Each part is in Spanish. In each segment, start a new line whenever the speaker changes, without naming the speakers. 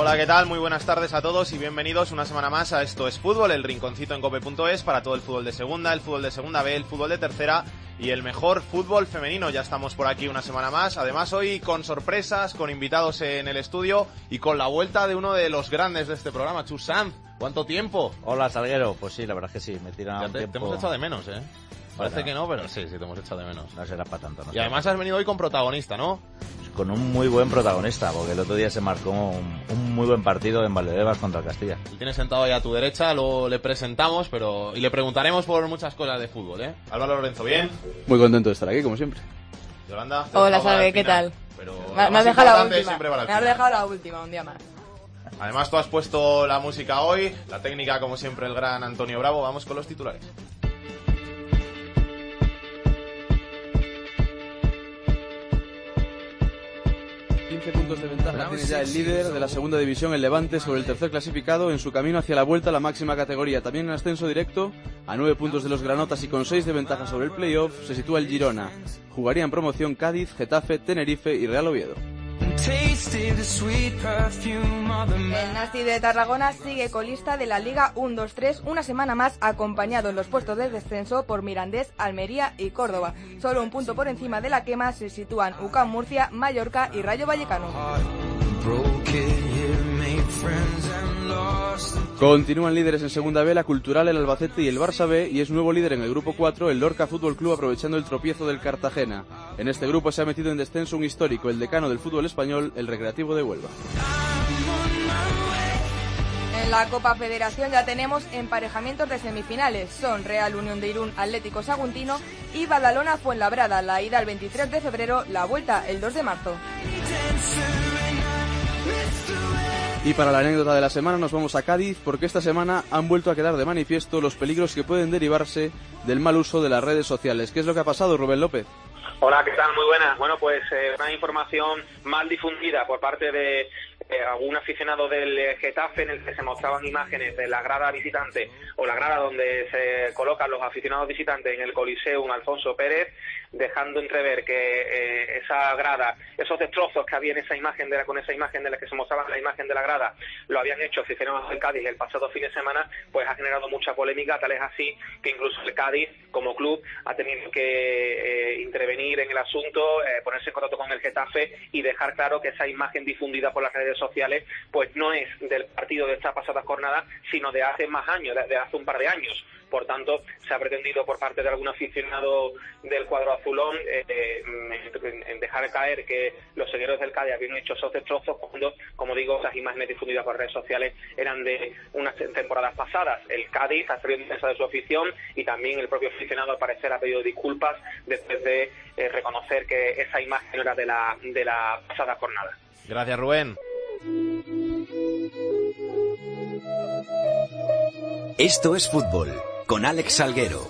Hola, ¿qué tal? Muy buenas tardes a todos y bienvenidos una semana más a Esto es Fútbol, el rinconcito en cope.es para todo el fútbol de segunda, el fútbol de segunda B, el fútbol de tercera y el mejor fútbol femenino. Ya estamos por aquí una semana más. Además, hoy con sorpresas, con invitados en el estudio y con la vuelta de uno de los grandes de este programa, Chus Sanz. ¿Cuánto tiempo?
Hola, Salguero. Pues sí, la verdad es que sí, me un
te,
tiempo...
te hemos echado de menos, ¿eh? Parece
Bueno.
que no, pero sí, sí, te hemos echado de menos.
No será para tanto, ¿no?
Y además has venido hoy con protagonista, ¿no?
Con un muy buen protagonista, porque el otro día se marcó un, un muy buen partido en Valdebebas contra el Castilla.
Lo tienes sentado ahí a tu derecha, luego le presentamos pero y le preguntaremos por muchas cosas de fútbol, ¿eh? Álvaro Lorenzo, ¿bien?
Muy contento de estar aquí, como siempre.
Yolanda.
Hola, Salve, ¿qué tal?
Pero
Me,
lo
me has dejado la última. Me has dejado la última, un día más.
Además, tú has puesto la música hoy, la técnica, como siempre, el gran Antonio Bravo. Vamos con los titulares.
15 puntos de ventaja tiene ya el líder de la segunda división, el Levante, sobre el tercer clasificado en su camino hacia la vuelta a la máxima categoría. También en ascenso directo, a 9 puntos de los Granotas y con 6 de ventaja sobre el playoff, se sitúa el Girona. Jugarían promoción Cádiz, Getafe, Tenerife y Real Oviedo.
El Nasti de Tarragona sigue colista de la Liga 1-2-3 una semana más acompañado en los puestos de descenso por Mirandés, Almería y Córdoba. Solo un punto por encima de la quema se sitúan UCAM Murcia, Mallorca y Rayo Vallecano.
Continúan líderes en segunda B la Cultural, el Albacete y el Barça B y es nuevo líder en el grupo 4 el Lorca Fútbol Club aprovechando el tropiezo del Cartagena. En este grupo se ha metido en descenso un histórico, el decano del fútbol español, el Recreativo de Huelva.
En la Copa Federación ya tenemos emparejamientos de semifinales. Son Real Unión de Irún, Atlético Saguntino y Badalona Fuenlabrada. La ida el 23 de febrero, la vuelta el 2 de marzo.
Y para la anécdota de la semana nos vamos a Cádiz porque esta semana han vuelto a quedar de manifiesto los peligros que pueden derivarse del mal uso de las redes sociales. ¿Qué es lo que ha pasado, Rubén López?
Hola, ¿qué tal? Muy buenas. Bueno, pues eh, una información mal difundida por parte de eh, algún aficionado del eh, Getafe en el que se mostraban imágenes de la grada visitante o la grada donde se colocan los aficionados visitantes en el Coliseum Alfonso Pérez, dejando entrever que eh, esa grada, esos destrozos que había en esa imagen de la, con esa imagen de la que se mostraba la imagen de la grada, lo habían hecho aficionados del Cádiz el pasado fin de semana, pues ha generado mucha polémica, tal es así que incluso el Cádiz como club ha tenido que eh, intervenir en el asunto, eh, ponerse en contacto con el Getafe y dejar claro que esa imagen difundida por las redes sociales pues no es del partido de esta pasada jornada, sino de hace más años, de, de hace un par de años. Por tanto, se ha pretendido por parte de algún aficionado del cuadro azulón eh, eh, en, en dejar caer que los seguidores del Cádiz habían hecho esos destrozos cuando, como digo, esas imágenes difundidas por redes sociales eran de unas temporadas pasadas. El Cádiz ha salido en defensa de su afición y también el propio aficionado al parecer ha pedido disculpas después de eh, reconocer que esa imagen era de la, de la pasada jornada.
Gracias, Rubén.
Esto es fútbol. Con Alex Salguero.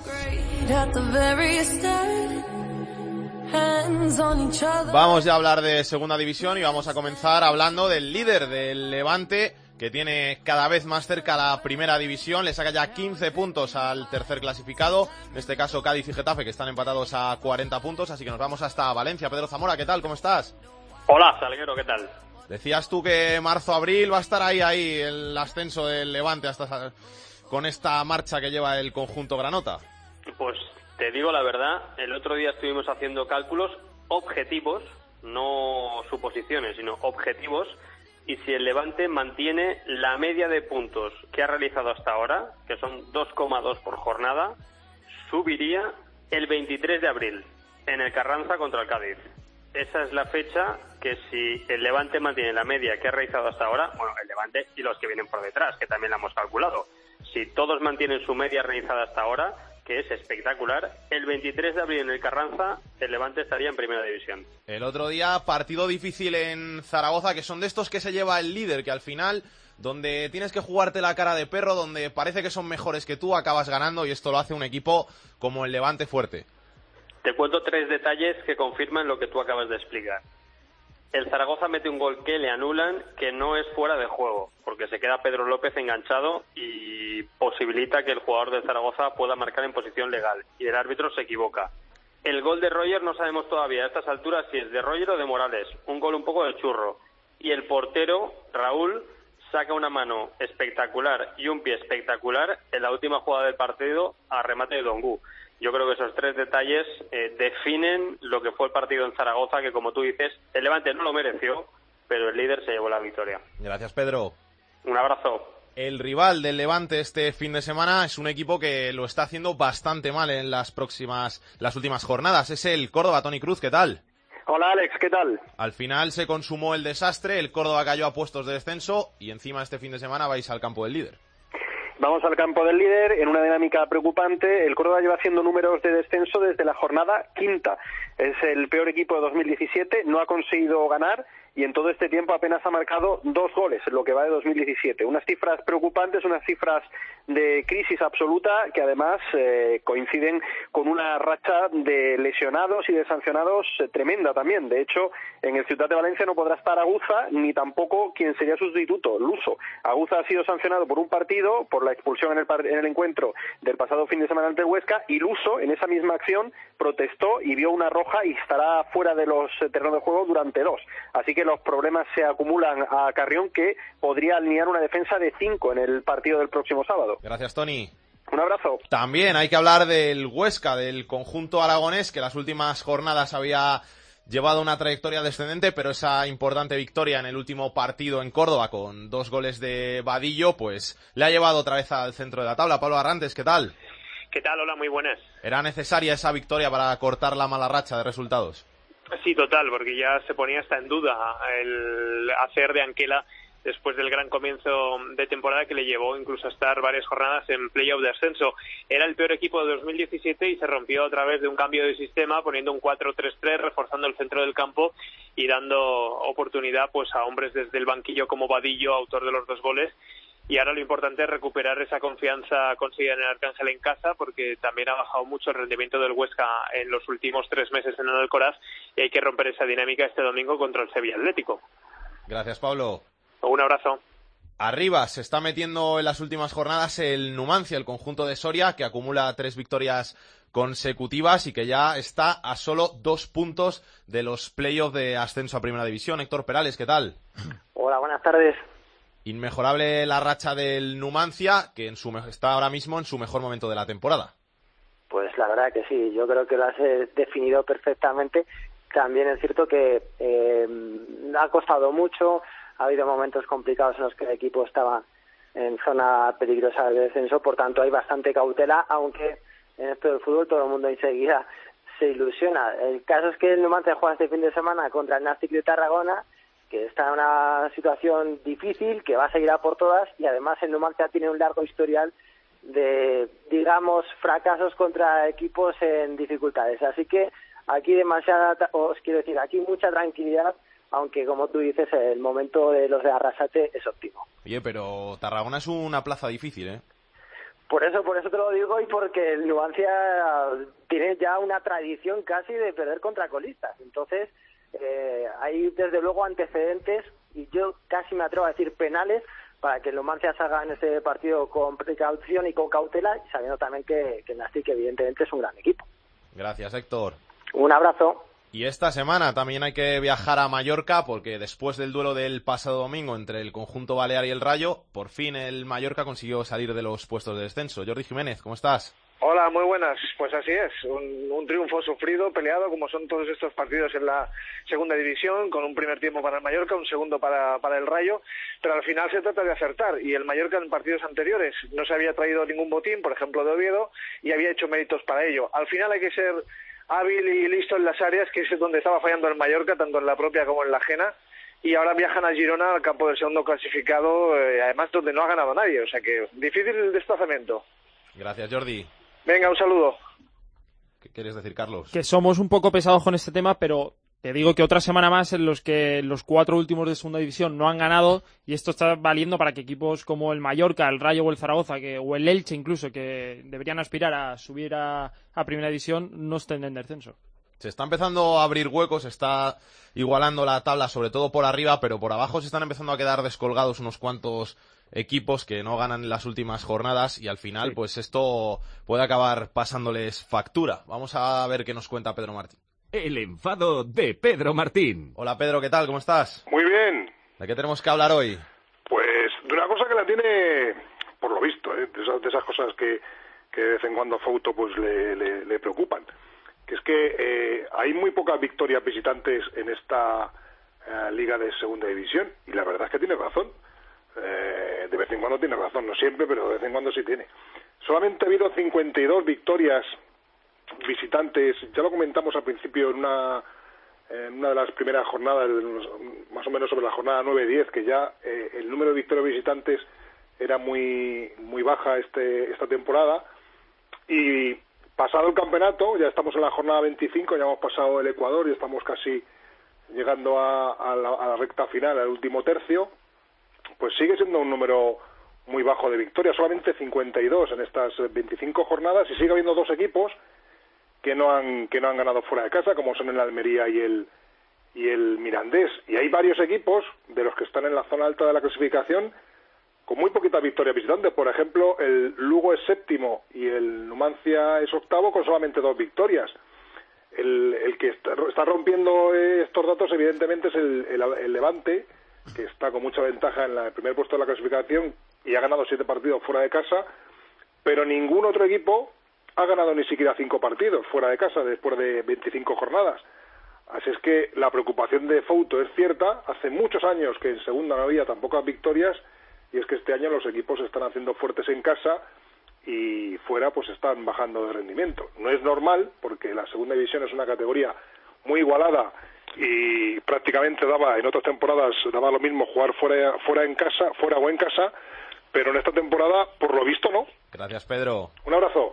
Vamos ya a hablar de segunda división y vamos a comenzar hablando del líder del Levante que tiene cada vez más cerca la primera división, le saca ya 15 puntos al tercer clasificado, en este caso Cádiz y Getafe que están empatados a 40 puntos, así que nos vamos hasta Valencia. Pedro Zamora, ¿qué tal? ¿Cómo estás?
Hola, Salguero, ¿qué tal?
Decías tú que marzo-abril va a estar ahí, ahí el ascenso del Levante hasta con esta marcha que lleva el conjunto Granota.
Pues te digo la verdad, el otro día estuvimos haciendo cálculos objetivos, no suposiciones, sino objetivos, y si el Levante mantiene la media de puntos que ha realizado hasta ahora, que son 2,2 por jornada, subiría el 23 de abril en el Carranza contra el Cádiz. Esa es la fecha que si el Levante mantiene la media que ha realizado hasta ahora, bueno, el Levante y los que vienen por detrás, que también la hemos calculado, si todos mantienen su media realizada hasta ahora, que es espectacular, el 23 de abril en el Carranza, el Levante estaría en primera división.
El otro día, partido difícil en Zaragoza, que son de estos que se lleva el líder, que al final donde tienes que jugarte la cara de perro, donde parece que son mejores que tú, acabas ganando y esto lo hace un equipo como el Levante fuerte.
Te cuento tres detalles que confirman lo que tú acabas de explicar. El Zaragoza mete un gol que le anulan, que no es fuera de juego, porque se queda Pedro López enganchado y posibilita que el jugador del Zaragoza pueda marcar en posición legal. Y el árbitro se equivoca. El gol de Roger no sabemos todavía a estas alturas si es de Roger o de Morales. Un gol un poco de churro. Y el portero, Raúl, saca una mano espectacular y un pie espectacular en la última jugada del partido a remate de Dongu. Yo creo que esos tres detalles eh, definen lo que fue el partido en Zaragoza, que como tú dices, el Levante no lo mereció, pero el líder se llevó la victoria.
Gracias, Pedro.
Un abrazo.
El rival del Levante este fin de semana es un equipo que lo está haciendo bastante mal en las próximas, las últimas jornadas. Es el Córdoba, Tony Cruz, ¿qué tal?
Hola Alex, ¿qué tal?
Al final se consumó el desastre, el Córdoba cayó a puestos de descenso y encima este fin de semana vais al campo del líder.
Vamos al campo del líder en una dinámica preocupante. El Córdoba lleva haciendo números de descenso desde la jornada quinta. Es el peor equipo de 2017, no ha conseguido ganar y en todo este tiempo apenas ha marcado dos goles lo que va de 2017. Unas cifras preocupantes, unas cifras de crisis absoluta que además eh, coinciden con una racha de lesionados y de sancionados eh, tremenda también. De hecho, en el Ciudad de Valencia no podrá estar Aguza ni tampoco quien sería sustituto, Luso. Aguza ha sido sancionado por un partido, por la expulsión en el, en el encuentro del pasado fin de semana ante Huesca y Luso en esa misma acción protestó y vio una roja y estará fuera de los eh, terrenos de juego durante dos. Así que los problemas se acumulan a Carrión que podría alinear una defensa de cinco en el partido del próximo sábado.
Gracias, Tony.
Un abrazo.
También hay que hablar del Huesca, del conjunto aragonés, que las últimas jornadas había llevado una trayectoria descendente, pero esa importante victoria en el último partido en Córdoba con dos goles de Vadillo, pues le ha llevado otra vez al centro de la tabla. Pablo Arrantes, ¿qué tal?
¿Qué tal? Hola, muy buenas.
¿Era necesaria esa victoria para cortar la mala racha de resultados?
Sí, total, porque ya se ponía hasta en duda el hacer de Anquela después del gran comienzo de temporada que le llevó incluso a estar varias jornadas en playoff de ascenso. Era el peor equipo de 2017 y se rompió a través de un cambio de sistema poniendo un 4-3-3 reforzando el centro del campo y dando oportunidad pues a hombres desde el banquillo como Vadillo, autor de los dos goles y ahora lo importante es recuperar esa confianza conseguida en el Arcángel en casa, porque también ha bajado mucho el rendimiento del Huesca en los últimos tres meses en el Alcoraz y hay que romper esa dinámica este domingo contra el Sevilla Atlético.
Gracias, Pablo.
Un abrazo.
Arriba se está metiendo en las últimas jornadas el Numancia, el conjunto de Soria, que acumula tres victorias consecutivas y que ya está a solo dos puntos de los playoffs de ascenso a Primera División. Héctor Perales, ¿qué tal?
Hola, buenas tardes.
Inmejorable la racha del Numancia, que en su, está ahora mismo en su mejor momento de la temporada.
Pues la verdad que sí, yo creo que lo has eh, definido perfectamente. También es cierto que eh, ha costado mucho, ha habido momentos complicados en los que el equipo estaba en zona peligrosa de descenso, por tanto hay bastante cautela, aunque en esto del fútbol todo el mundo enseguida se ilusiona. El caso es que el Numancia juega este fin de semana contra el Nastic de Tarragona que está en una situación difícil, que va a seguir a por todas y además el Numancia tiene un largo historial de, digamos, fracasos contra equipos en dificultades. Así que aquí demasiada, os quiero decir, aquí mucha tranquilidad, aunque como tú dices, el momento de los de Arrasate es óptimo.
Oye, pero Tarragona es una plaza difícil, ¿eh?
Por eso, por eso te lo digo y porque el Numancia tiene ya una tradición casi de perder contra colistas. Entonces, eh, hay desde luego antecedentes y yo casi me atrevo a decir penales para que el Numancia salga en este partido con precaución y con cautela, sabiendo también que, que el Nastic evidentemente es un gran equipo.
Gracias, Héctor.
Un abrazo.
Y esta semana también hay que viajar a Mallorca porque después del duelo del pasado domingo entre el conjunto Balear y el Rayo, por fin el Mallorca consiguió salir de los puestos de descenso. Jordi Jiménez, ¿cómo estás?
Hola, muy buenas. Pues así es, un, triunfo sufrido, peleado, como son todos estos partidos en la segunda división, con un primer tiempo para el Mallorca, un segundo para, para el Rayo, pero al final se trata de acertar. Y el Mallorca en partidos anteriores no se había traído ningún botín, por ejemplo, de Oviedo, y había hecho méritos para ello. Al final hay que ser hábil y listo en las áreas, que es donde estaba fallando el Mallorca, tanto en la propia como en la ajena, y ahora viajan a Girona, al campo del segundo clasificado, eh, además donde no ha ganado nadie, o sea que difícil el desplazamiento.
Gracias, Jordi.
Venga, un saludo.
¿Qué quieres decir, Carlos?
Que somos un poco pesados con este tema, pero te digo que otra semana más en los que los cuatro últimos de segunda división no han ganado y esto está valiendo para que equipos como el Mallorca, el Rayo o el Zaragoza que, o el Elche incluso que deberían aspirar a subir a, a primera división no estén en descenso.
Se está empezando a abrir huecos, se está igualando la tabla, sobre todo por arriba, pero por abajo se están empezando a quedar descolgados unos cuantos equipos que no ganan en las últimas jornadas y al final, pues esto puede acabar pasándoles factura. Vamos a ver qué nos cuenta Pedro Martín.
El enfado de Pedro Martín.
Hola Pedro, ¿qué tal? ¿Cómo estás?
Muy bien.
¿De qué tenemos que hablar hoy?
Pues de una cosa que la tiene, por lo visto, ¿eh? de, esas, de, esas, cosas que, que, de vez en cuando a Fauto pues le, le, le preocupan, que es que eh, hay muy pocas victorias visitantes en esta eh, liga de segunda división y la verdad es que tiene razón. Eh, de vez en cuando tiene razón, no siempre, pero de vez en cuando sí tiene. Solamente ha habido 52 victorias visitantes, ya lo comentamos al principio en una, en una de las primeras jornadas, más o menos sobre la jornada 9-10, que ya eh, el número de victorias visitantes era muy, muy baja este, esta temporada. Y pasado el campeonato, ya estamos en la jornada 25, ya hemos pasado el Ecuador y estamos casi llegando a, a, la, a la recta final, al último tercio, pues sigue siendo un número muy bajo de victorias, solamente 52 en estas 25 jornadas y sigue habiendo dos equipos que no han que no han ganado fuera de casa como son el Almería y el y el Mirandés. Y hay varios equipos de los que están en la zona alta de la clasificación con muy poquitas victorias visitantes por ejemplo el Lugo es séptimo y el Numancia es octavo con solamente dos victorias. El, el que está, rompiendo estos datos evidentemente es el, el, el Levante que está con mucha ventaja en la, el primer puesto de la clasificación y ha ganado siete partidos fuera de casa pero ningún otro equipo ha ganado ni siquiera cinco partidos fuera de casa después de 25 jornadas. Así es que la preocupación de Fouto es cierta. Hace muchos años que en segunda no había tan pocas victorias y es que este año los equipos se están haciendo fuertes en casa y fuera pues están bajando de rendimiento. No es normal porque la segunda división es una categoría muy igualada y prácticamente daba en otras temporadas daba lo mismo jugar fuera fuera en casa, fuera o en casa, pero en esta temporada por lo visto no.
Gracias, Pedro.
Un abrazo.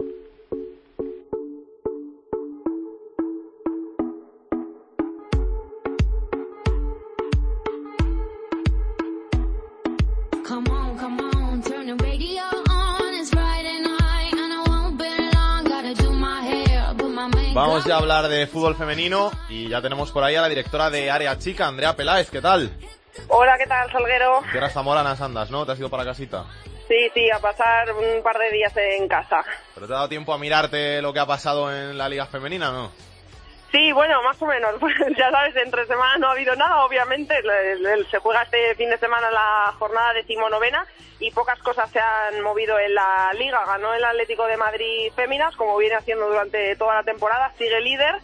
Vamos ya a hablar de fútbol femenino y ya tenemos por ahí a la directora de Área Chica, Andrea Peláez, ¿qué tal?
Hola, ¿qué tal, Salguero?
Tierras zamoranas andas, ¿no? ¿Te has ido para casita?
Sí, sí, a pasar un par de días en casa.
¿Pero te ha dado tiempo a mirarte lo que ha pasado en la liga femenina, no?
Sí, bueno, más o menos. ya sabes, entre semana no ha habido nada, obviamente. Se juega este fin de semana la jornada decimonovena y pocas cosas se han movido en la liga. Ganó el Atlético de Madrid Féminas, como viene haciendo durante toda la temporada, sigue líder.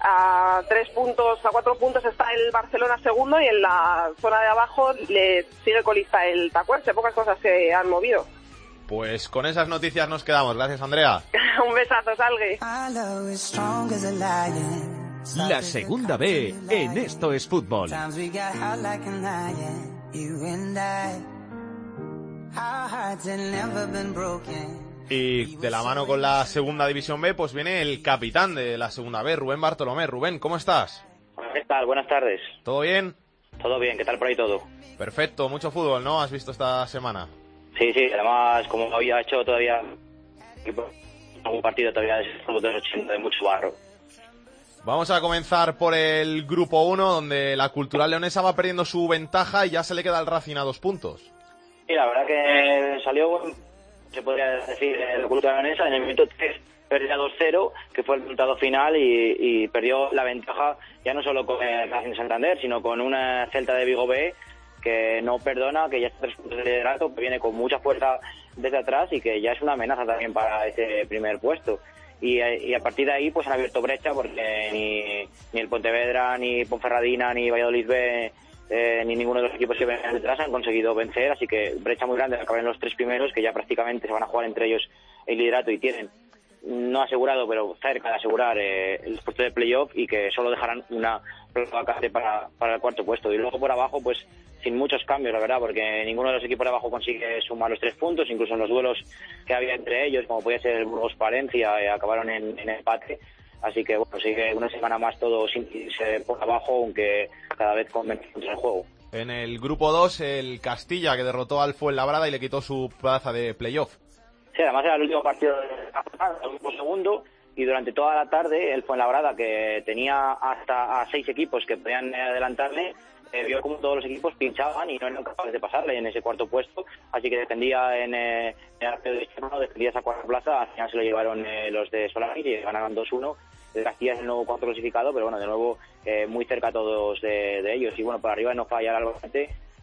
A tres puntos, a cuatro puntos está el Barcelona segundo y en la zona de abajo le sigue colista el Tacuerse. Pocas cosas se han movido.
Pues con esas noticias nos quedamos. Gracias, Andrea.
Un besazo, Salgue.
La segunda B en Esto es Fútbol.
Y de la mano con la segunda división B, pues viene el capitán de la segunda B, Rubén Bartolomé. Rubén, ¿cómo estás?
¿Qué tal? Buenas tardes.
¿Todo bien?
Todo bien, ¿qué tal por ahí todo?
Perfecto, mucho fútbol, ¿no? ¿Has visto esta semana?
Sí, sí, además, como había hecho todavía un partido todavía de fútbol de 80 de mucho barro.
Vamos a comenzar por el grupo 1, donde la Cultural Leonesa va perdiendo su ventaja y ya se le queda el Racing a dos puntos.
Sí, la verdad que salió, se podría decir, el Cultural Leonesa en el minuto 3 perdió 2-0, que fue el resultado final, y, y, perdió la ventaja ya no solo con el Racing Santander, sino con una Celta de Vigo B que no perdona, que ya está tres puntos de liderato, viene con mucha fuerza desde atrás y que ya es una amenaza también para ese primer puesto. Y, y a partir de ahí pues han abierto brecha porque ni, ni el Pontevedra, ni Ponferradina, ni Valladolid B, eh, ni ninguno de los equipos que vienen detrás han conseguido vencer, así que brecha muy grande, acaban los tres primeros que ya prácticamente se van a jugar entre ellos el liderato y tienen no asegurado, pero cerca de asegurar eh, el puesto de playoff y que solo dejarán una vacante para, para el cuarto puesto. Y luego por abajo, pues sin muchos cambios, la verdad, porque ninguno de los equipos de abajo consigue sumar los tres puntos, incluso en los duelos que había entre ellos, como podía ser el Burgos Palencia, eh, acabaron en, en, empate. Así que bueno, sigue una semana más todo sin irse por abajo, aunque cada vez con menos puntos en juego.
En el grupo 2, el Castilla, que derrotó al Fuenlabrada y le quitó su plaza de playoff.
Sí, además era el último partido del grupo segundo, y durante toda la tarde el Fuenlabrada, que tenía hasta a seis equipos que podían adelantarle, eh, vio como todos los equipos pinchaban y no eran capaces de pasarle en ese cuarto puesto, así que defendía en, eh, el de defendía esa cuarta plaza, al final se lo llevaron eh, los de Solari y ganaron 2-1. El Castilla es el nuevo cuarto clasificado, pero bueno, de nuevo eh, muy cerca todos de, ellos. Y bueno, por arriba no falla algo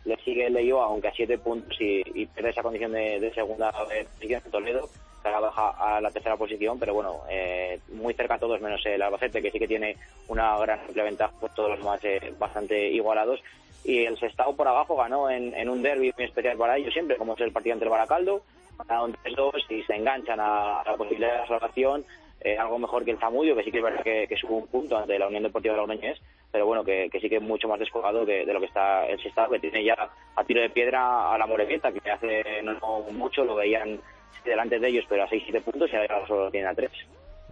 le sigue el Leio, aunque a siete puntos y, y pierde esa condición de, segunda posición en Toledo, que ahora baja a la tercera posición, pero bueno, eh, muy cerca a todos, menos el Albacete, que sí que tiene una gran ventaja por todos los demás eh, bastante igualados. Y el Sestao por abajo ganó en, un derby muy especial para ellos siempre, como es el partido ante el Baracaldo, ganaron 3-2 y se enganchan a, la posibilidad de la salvación eh, algo mejor que el Zamudio, que sí que es verdad que, que un punto ante la Unión Deportiva de Logroñés, pero bueno, que, sí que es mucho más descolgado de lo que está el Sestao, que tiene ya a tiro de piedra a la Morevieta, que hace no, mucho lo veían delante de ellos, pero a 6-7 puntos y ahora solo tienen a 3.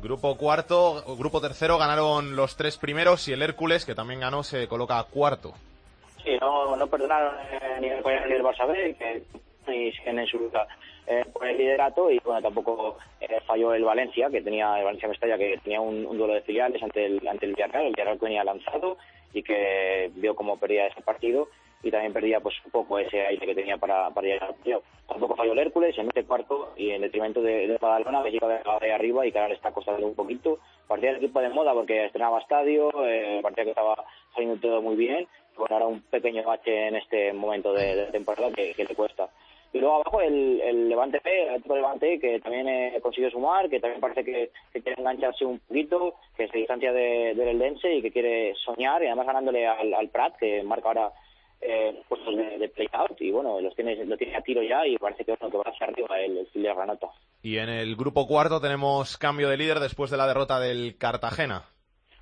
Grupo cuarto, grupo tercero ganaron los tres primeros y el Hércules, que también ganó, se coloca cuarto.
Sí, no, no perdonaron eh, ni el ni el Barça B, que y en su lucha eh, por el liderato y bueno tampoco eh, falló el Valencia que tenía el Valencia Mestalla que tenía un, duelo de filiales ante el ante el Villarreal el Villarreal que venía lanzado y que vio cómo perdía ese partido y también perdía pues un poco ese aire que tenía para, para llegar al partido. Tampoco falló el Hércules en este cuarto y en detrimento de, de Badalona que llega de, arriba y que ahora le está costando un poquito. Partía del equipo de moda porque estrenaba estadio, eh, partía que estaba saliendo todo muy bien. Bueno, ahora un pequeño bache en este momento de, temporada que le cuesta. Y luego abajo el, el Levante P, el equipo Levante, que también eh, consiguió sumar, que también parece que, quiere engancharse un poquito, que se distancia de, del Eldense y que quiere soñar, y además ganándole al, al Prat, que marca ahora eh, puestos de, de play-out, y bueno, los tiene, lo tiene a tiro ya y parece que, bueno, que va hacia arriba el, el de Granota.
Y en el grupo cuarto tenemos cambio de líder después de la derrota del Cartagena.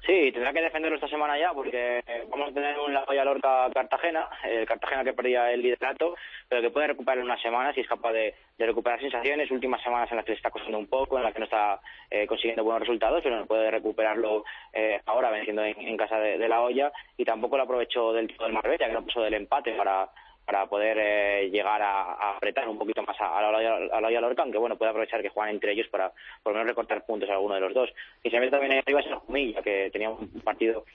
Sí, tendrá que defenderlo esta semana ya porque vamos a tener un Lavoya Lorca Cartagena, el Cartagena que perdía el liderato, pero que puede recuperar en una semana si es capaz de, recuperar sensaciones, últimas semanas en las que le está costando un poco, en las que no está eh, consiguiendo buenos resultados, pero no puede recuperarlo eh, ahora venciendo en, casa de, la olla. Y tampoco lo aprovechó del todo el Marbella, que no puso del empate para para poder eh, llegar a, apretar un poquito más a, la, a Lorca, aunque bueno, puede aprovechar que juegan entre ellos para por lo menos recortar puntos a alguno de los dos. Y se mete también ahí arriba es el Jumilla, que tenía un partido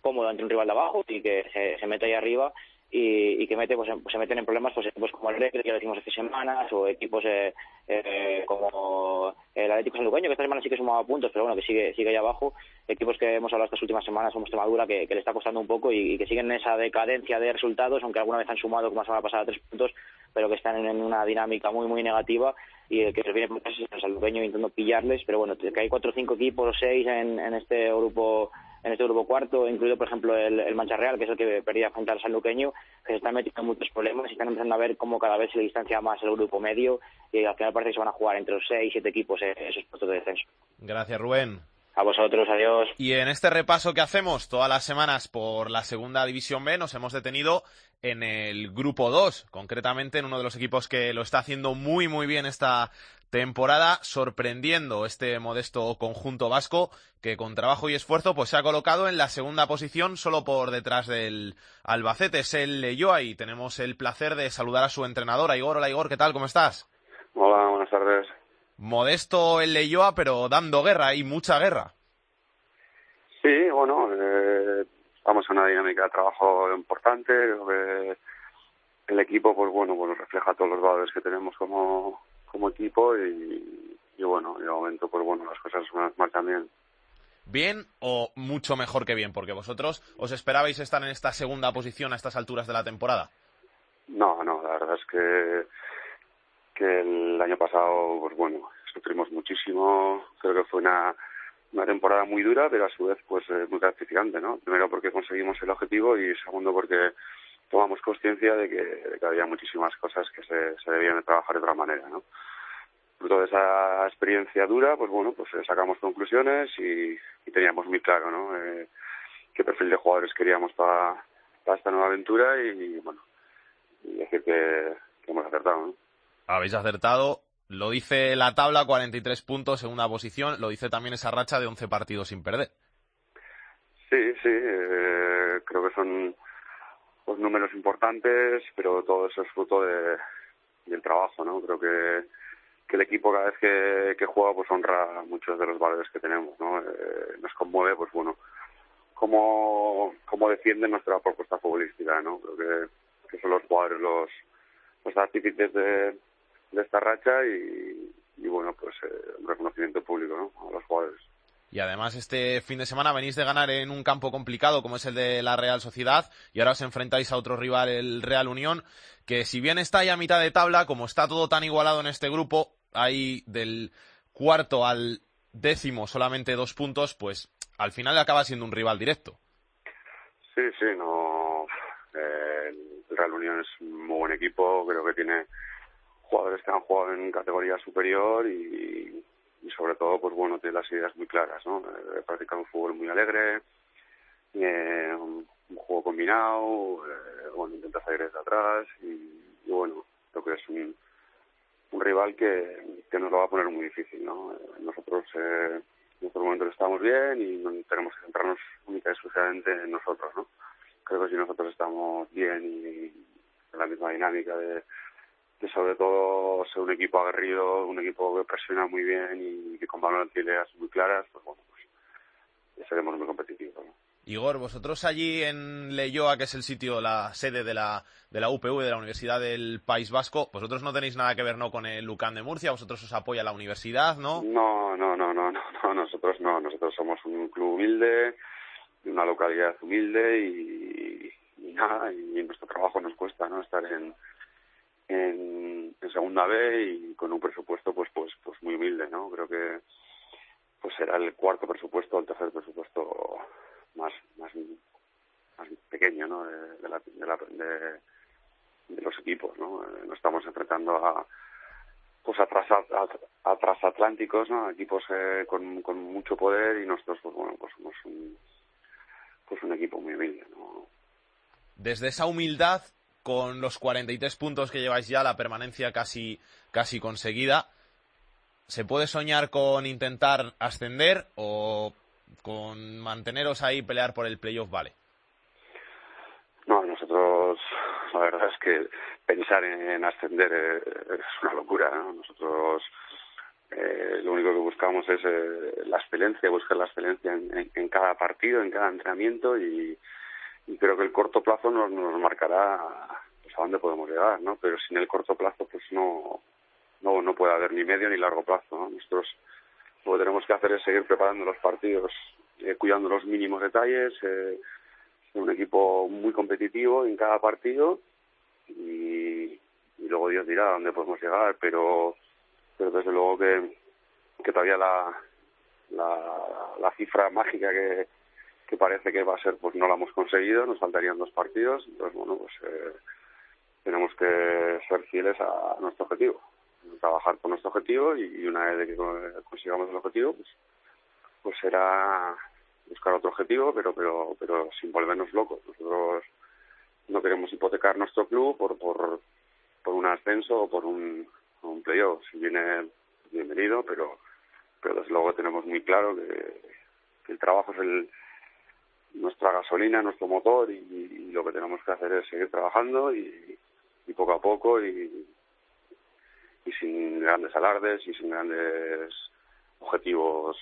cómodo ante un rival de abajo y que se, se mete ahí arriba y, que mete, pues, se meten en problemas pues equipos como el Rey, que lo decimos hace semanas, o equipos eh, eh, como el Atlético Sanluqueño, que esta semana sí que sumaba puntos, pero bueno, que sigue sigue ahí abajo, equipos que hemos hablado estas últimas semanas como Extremadura, que, que le está costando un poco y, que siguen en esa decadencia de resultados, aunque alguna vez han sumado, como la semana pasada, tres puntos, pero que están en una dinámica muy, muy negativa y que se viene por el Sanluqueño intentando pillarles, pero bueno, que hay cuatro o cinco equipos o seis en, en este grupo en este grupo cuarto, incluido por ejemplo el, el Mancha Real, que es el que perdía frente al Sanluqueño, que se están metiendo muchos problemas y están empezando a ver cómo cada vez se distancia más el grupo medio y al final parece que se van a jugar entre los seis, siete equipos en esos puestos de descenso.
Gracias, Rubén.
A vosotros, adiós.
Y en este repaso que hacemos todas las semanas por la segunda división B, nos hemos detenido en el grupo 2, concretamente en uno de los equipos que lo está haciendo muy muy bien esta temporada, sorprendiendo este modesto conjunto vasco que con trabajo y esfuerzo pues se ha colocado en la segunda posición solo por detrás del Albacete, es el Leyoa y tenemos el placer de saludar a su entrenador, Igor. Hola Igor, ¿qué tal? ¿Cómo estás?
Hola, buenas tardes.
Modesto el Leyoa, pero dando guerra y mucha guerra.
Sí, bueno, estamos en una dinámica de trabajo importante. el equipo, pues bueno, pues refleja todos los valores que tenemos como, como equipo y, y bueno, de momento, pues bueno, las cosas marchan bien.
¿Bien o mucho mejor que bien? Porque vosotros os esperabais estar en esta segunda posición a estas alturas de la temporada.
No, no, la verdad es que que el año pasado, pues bueno, sufrimos muchísimo. Creo que fue una, una temporada muy dura, pero a su vez, pues eh, muy gratificante, ¿no? Primero porque conseguimos el objetivo y segundo porque tomamos conciencia de que, había muchísimas cosas que se, debían de trabajar de otra manera, ¿no? Fruto de esa experiencia dura, pues bueno, pues eh, sacamos conclusiones y, teníamos muy claro, ¿no? Eh, qué perfil de jugadores queríamos para, para esta nueva aventura y, bueno, y decir que, que hemos acertado, ¿no?
habéis acertado lo dice la tabla, 43 puntos, segunda posición, lo dice también esa racha de 11 partidos sin perder.
Sí, sí, eh, creo que son pues, números importantes, pero todo eso es fruto de, del trabajo, ¿no? Creo que, que el equipo cada vez que, que, juega pues honra muchos de los valores que tenemos, ¿no? Eh, nos conmueve, pues bueno, cómo, cómo defiende nuestra propuesta futbolística, ¿no? Creo que, que son los jugadores los, los artífices de, de esta racha y, y bueno, pues eh, un reconocimiento público, ¿no? A los jugadores.
Y además este fin de semana venís de ganar en un campo complicado como es el de la Real Sociedad y ahora os enfrentáis a otro rival, el Real Unión, que si bien está ahí a mitad de tabla, como está todo tan igualado en este grupo, hay del cuarto al décimo solamente dos puntos, pues al final acaba siendo un rival directo.
Sí, sí, no. Eh, el Real Unión es un muy buen equipo, creo que tiene jugadores que han jugado en categoría superior y, sobre todo, pues bueno, tiene las ideas muy claras, ¿no? Eh, practicar un fútbol muy alegre, eh, un, juego combinado, eh, bueno, intenta salir desde atrás y, bueno, creo que es un, rival que, que nos lo va a poner muy difícil, ¿no? Eh, nosotros eh, en estos momentos estamos bien y no tenemos que centrarnos única y exclusivamente en nosotros, ¿no? Creo que si nosotros estamos bien y en la misma dinámica de que sobre todo ser un equipo aguerrido, un equipo que presiona muy bien y que con balones y ideas muy claras, pues bueno, pues seremos muy competitivos. ¿no?
Igor, vosotros allí en Leyoa, que es el sitio, la sede de la, de la UPV, de la Universidad del País Vasco, vosotros no tenéis nada que ver ¿no? con el Lucan de Murcia, vosotros os apoya la universidad, ¿no?
No, no, no, no, no, no, nosotros no, nosotros somos un club humilde, de una localidad humilde y, y nada, y nuestro trabajo nos cuesta, ¿no? Estar en en, segunda B y con un presupuesto pues pues pues muy humilde no creo que pues será el cuarto presupuesto el tercer presupuesto más más más pequeño no de, de, la, de, la, de, los equipos no eh, nos estamos enfrentando a pues a, tras, a transatlánticos no equipos eh, con, con mucho poder y nosotros pues bueno pues somos un pues un equipo muy humilde no
desde esa humildad con los 43 puntos que lleváis ya, la permanencia casi, casi conseguida. ¿Se puede soñar con intentar ascender o con manteneros ahí y pelear por el playoff vale?
No, nosotros, la verdad es que pensar en ascender es una locura. ¿no? Nosotros eh, lo único que buscamos es eh, la excelencia, buscar la excelencia en, en, en, cada partido, en cada entrenamiento y, y creo que el corto plazo nos, nos marcará pues, a dónde podemos llegar, ¿no? Pero sin el corto plazo, pues no, no, no puede haber ni medio ni largo plazo, ¿no? Nosotros lo que tenemos que hacer es seguir preparando los partidos, eh, cuidando los mínimos detalles, eh, un equipo muy competitivo en cada partido y, y luego Dios dirá a dónde podemos llegar, pero, pero desde luego que, que todavía la, la, la cifra mágica que, que parece que va a ser, pues no la hemos conseguido, nos faltarían dos partidos, entonces bueno, pues eh, tenemos que ser fieles a nuestro objetivo, trabajar por nuestro objetivo y una vez que consigamos el objetivo, pues, pues será buscar otro objetivo, pero pero pero sin volvernos locos. Nosotros no queremos hipotecar nuestro club por por, por un ascenso o por un, un playoff. Si viene bienvenido, pero pero desde luego tenemos muy claro que, que el trabajo es el nuestra gasolina, nuestro motor y, y, lo que tenemos que hacer es seguir trabajando y, y poco a poco y, y sin grandes alardes y sin grandes objetivos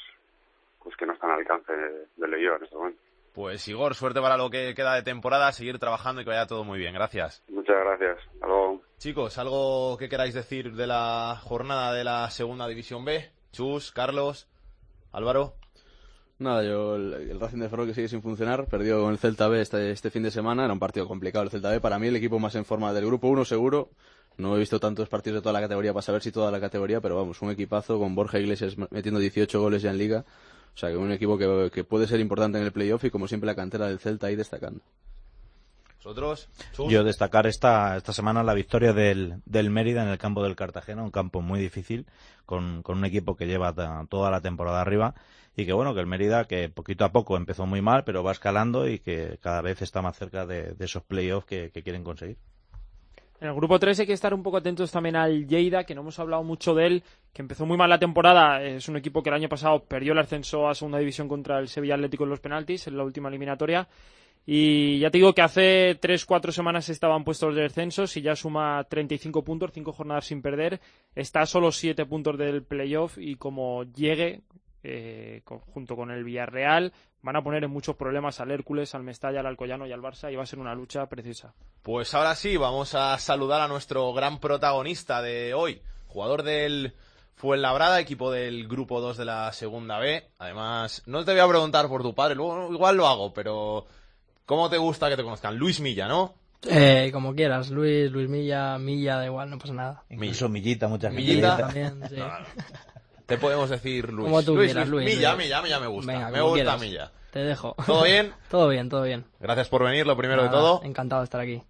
pues que no están al alcance de Leyo en este momento.
Pues Igor, suerte para lo que queda de temporada, seguir trabajando y que vaya todo muy bien. Gracias.
Muchas gracias. Hasta luego.
Chicos, ¿algo que queráis decir de la jornada de la Segunda División B? Chus, Carlos, Álvaro.
Nada, yo el, el, Racing de Ferrol que sigue sin funcionar, perdió con el Celta B este, este fin de semana, era un partido complicado el Celta B, para mí el equipo más en forma del grupo 1 seguro, no he visto tantos partidos de toda la categoría para saber si toda la categoría, pero vamos, un equipazo con Borja Iglesias metiendo 18 goles ya en liga, o sea que un equipo que, que puede ser importante en el playoff y como siempre la cantera del Celta ahí destacando.
¿Vosotros?
Yo destacar esta, esta semana la victoria del, del Mérida en el campo del Cartagena, un campo muy difícil, con, con un equipo que lleva toda la temporada arriba y que bueno, que el Mérida que poquito a poco empezó muy mal, pero va escalando y que cada vez está más cerca de, de esos playoffs que, que quieren conseguir.
En el grupo 3 hay que estar un poco atentos también al Lleida, que no hemos hablado mucho de él, que empezó muy mal la temporada. Es un equipo que el año pasado perdió el ascenso a segunda división contra el Sevilla Atlético en los penaltis, en la última eliminatoria. Y ya te digo que hace 3-4 semanas estaban puestos de descensos y ya suma 35 puntos, 5 jornadas sin perder. Está a solo 7 puntos del playoff y como llegue, eh, junto con el Villarreal, van a poner en muchos problemas al Hércules, al Mestalla, al Alcoyano y al Barça y va a ser una lucha precisa.
Pues ahora sí, vamos a saludar a nuestro gran protagonista de hoy, jugador del Fuenlabrada, equipo del grupo 2 de la segunda B. Además, no te voy a preguntar por tu padre, luego igual lo hago, pero ¿cómo te gusta que te conozcan? Luis Milla, ¿no?
Eh, como quieras, Luis, Luis Milla, Milla, da igual, no pasa nada.
Incluso Millita, muchas
Millita.
También, sí.
Te podemos decir Luis.
Como tú
Luis,
quieras, Luis,
Milla,
Luis.
Milla, Milla me gusta.
Venga,
me gusta
quieras.
Milla.
Te dejo.
¿Todo bien?
todo bien, todo bien.
Gracias por venir, lo primero de todo.
Encantado de estar aquí.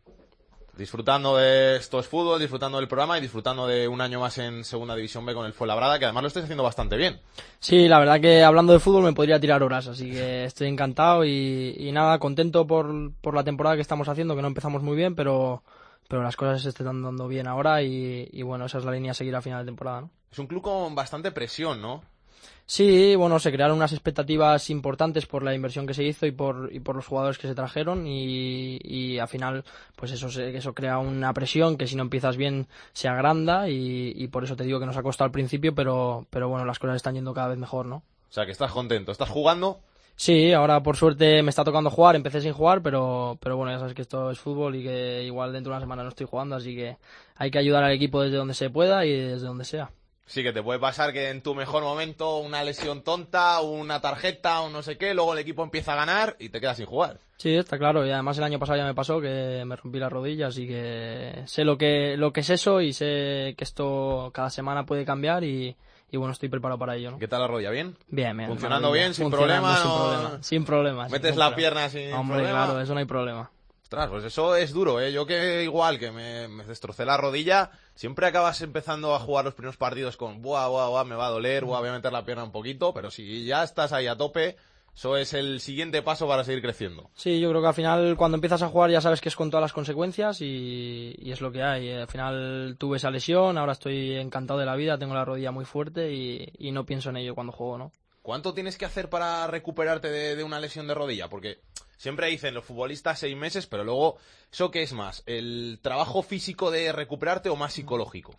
Disfrutando de estos fútbol, disfrutando del programa y disfrutando de un año más en Segunda División B con el Fuenlabrada, que además lo estáis haciendo bastante bien.
Sí, la verdad que hablando de fútbol me podría tirar horas, así que estoy encantado y, y nada, contento por, por la temporada que estamos haciendo, que no empezamos muy bien, pero, pero las cosas se están dando bien ahora y, y bueno, esa es la línea a seguir a final de temporada, ¿no?
Es un club con bastante presión, ¿no?
Sí, bueno, se crearon unas expectativas importantes por la inversión que se hizo y por, y por los jugadores que se trajeron y, y al final, pues eso, se- eso crea una presión que si no empiezas bien se agranda y, y por eso te digo que nos ha costado al principio, pero, pero bueno, las cosas están yendo cada vez mejor, ¿no?
O sea, que estás contento. ¿Estás jugando?
Sí, ahora por suerte me está tocando jugar, empecé sin jugar, pero, pero bueno, ya sabes que esto es fútbol y que igual dentro de una semana no estoy jugando, así que hay que ayudar al equipo desde donde se pueda y desde donde sea.
Sí, que te puede pasar que en tu mejor momento una lesión tonta, una tarjeta o no sé qué, luego el equipo empieza a ganar y te quedas sin jugar.
Sí, está claro, y además el año pasado ya me pasó que me rompí la rodilla, así que sé lo que, lo que es eso y sé que esto cada semana puede cambiar y, y bueno, estoy preparado para ello, ¿no?
¿Qué tal la rodilla? ¿Bien?
Bien, bien.
¿Funcionando bien, sin
Funcionando
problema?
Sin
no-
problema, sin problema. sin
¿Metes la
problema.
pierna sin
Hombre,
problema?
claro, eso no hay problema.
Ostras, pues eso es duro, ¿eh? Yo que igual que me, me destrocé la rodilla, siempre acabas empezando a jugar los primeros partidos con buah, buah, buah, me va a doler, buah, voy a meter la pierna un poquito, pero si ya estás ahí a tope, eso es el siguiente paso para seguir creciendo.
Sí, yo creo que al final cuando empiezas a jugar ya sabes que es con todas las consecuencias y, y es lo que hay. Al final tuve esa lesión, ahora estoy encantado de la vida, tengo la rodilla muy fuerte y, y no pienso en ello cuando juego, ¿no?
¿Cuánto tienes que hacer para recuperarte de, de una lesión de rodilla? Porque siempre dicen los futbolistas seis meses, pero luego, ¿eso qué es más? ¿El trabajo físico de recuperarte o más psicológico?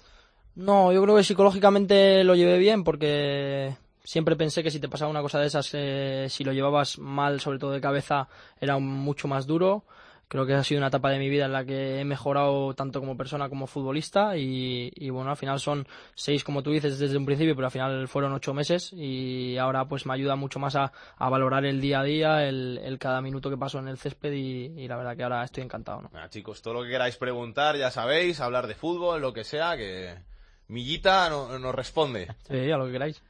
No, yo creo que psicológicamente lo llevé bien porque siempre pensé que si te pasaba una cosa de esas, eh, si lo llevabas mal, sobre todo de cabeza, era mucho más duro. Creo que ha sido una etapa de mi vida en la que he mejorado tanto como persona como futbolista y, y bueno, al final son seis, como tú dices, desde un principio, pero al final fueron ocho meses y ahora pues me ayuda mucho más a, a valorar el día a día, el, el cada minuto que paso en el césped y, y la verdad que ahora estoy encantado, ¿no?
Nada, chicos, todo lo que queráis preguntar, ya sabéis, hablar de fútbol, lo que sea, que Millita no- nos responde.
Sí, a lo que queráis.